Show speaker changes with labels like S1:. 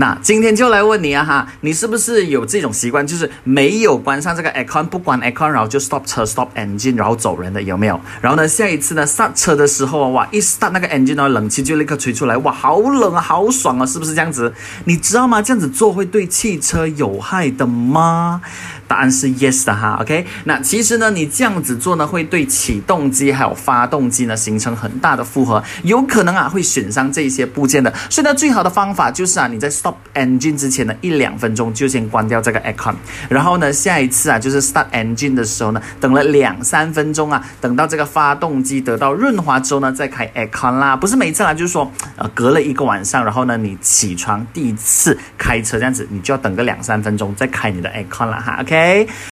S1: 那今天就来问你啊哈，你是不是有这种习惯，就是没有关上这个 aircon，不关 aircon，然后就 stop 车 stop engine，然后走人的有没有？然后呢，下一次呢刹车的时候啊，哇，一 start 那个 engine 呢，冷气就立刻吹出来，哇，好冷啊，好爽啊，是不是这样子？你知道吗？这样子做会对汽车有害的吗？答案是 yes 的哈，OK。那其实呢，你这样子做呢，会对启动机还有发动机呢形成很大的负荷，有可能啊会损伤这些部件的。所以呢，最好的方法就是啊，你在 stop engine 之前的一两分钟就先关掉这个 aircon，然后呢，下一次啊就是 start engine 的时候呢，等了两三分钟啊，等到这个发动机得到润滑之后呢，再开 aircon 啦。不是每次啦，就是说呃隔了一个晚上，然后呢你起床第一次开车这样子，你就要等个两三分钟再开你的 aircon 啦哈，OK。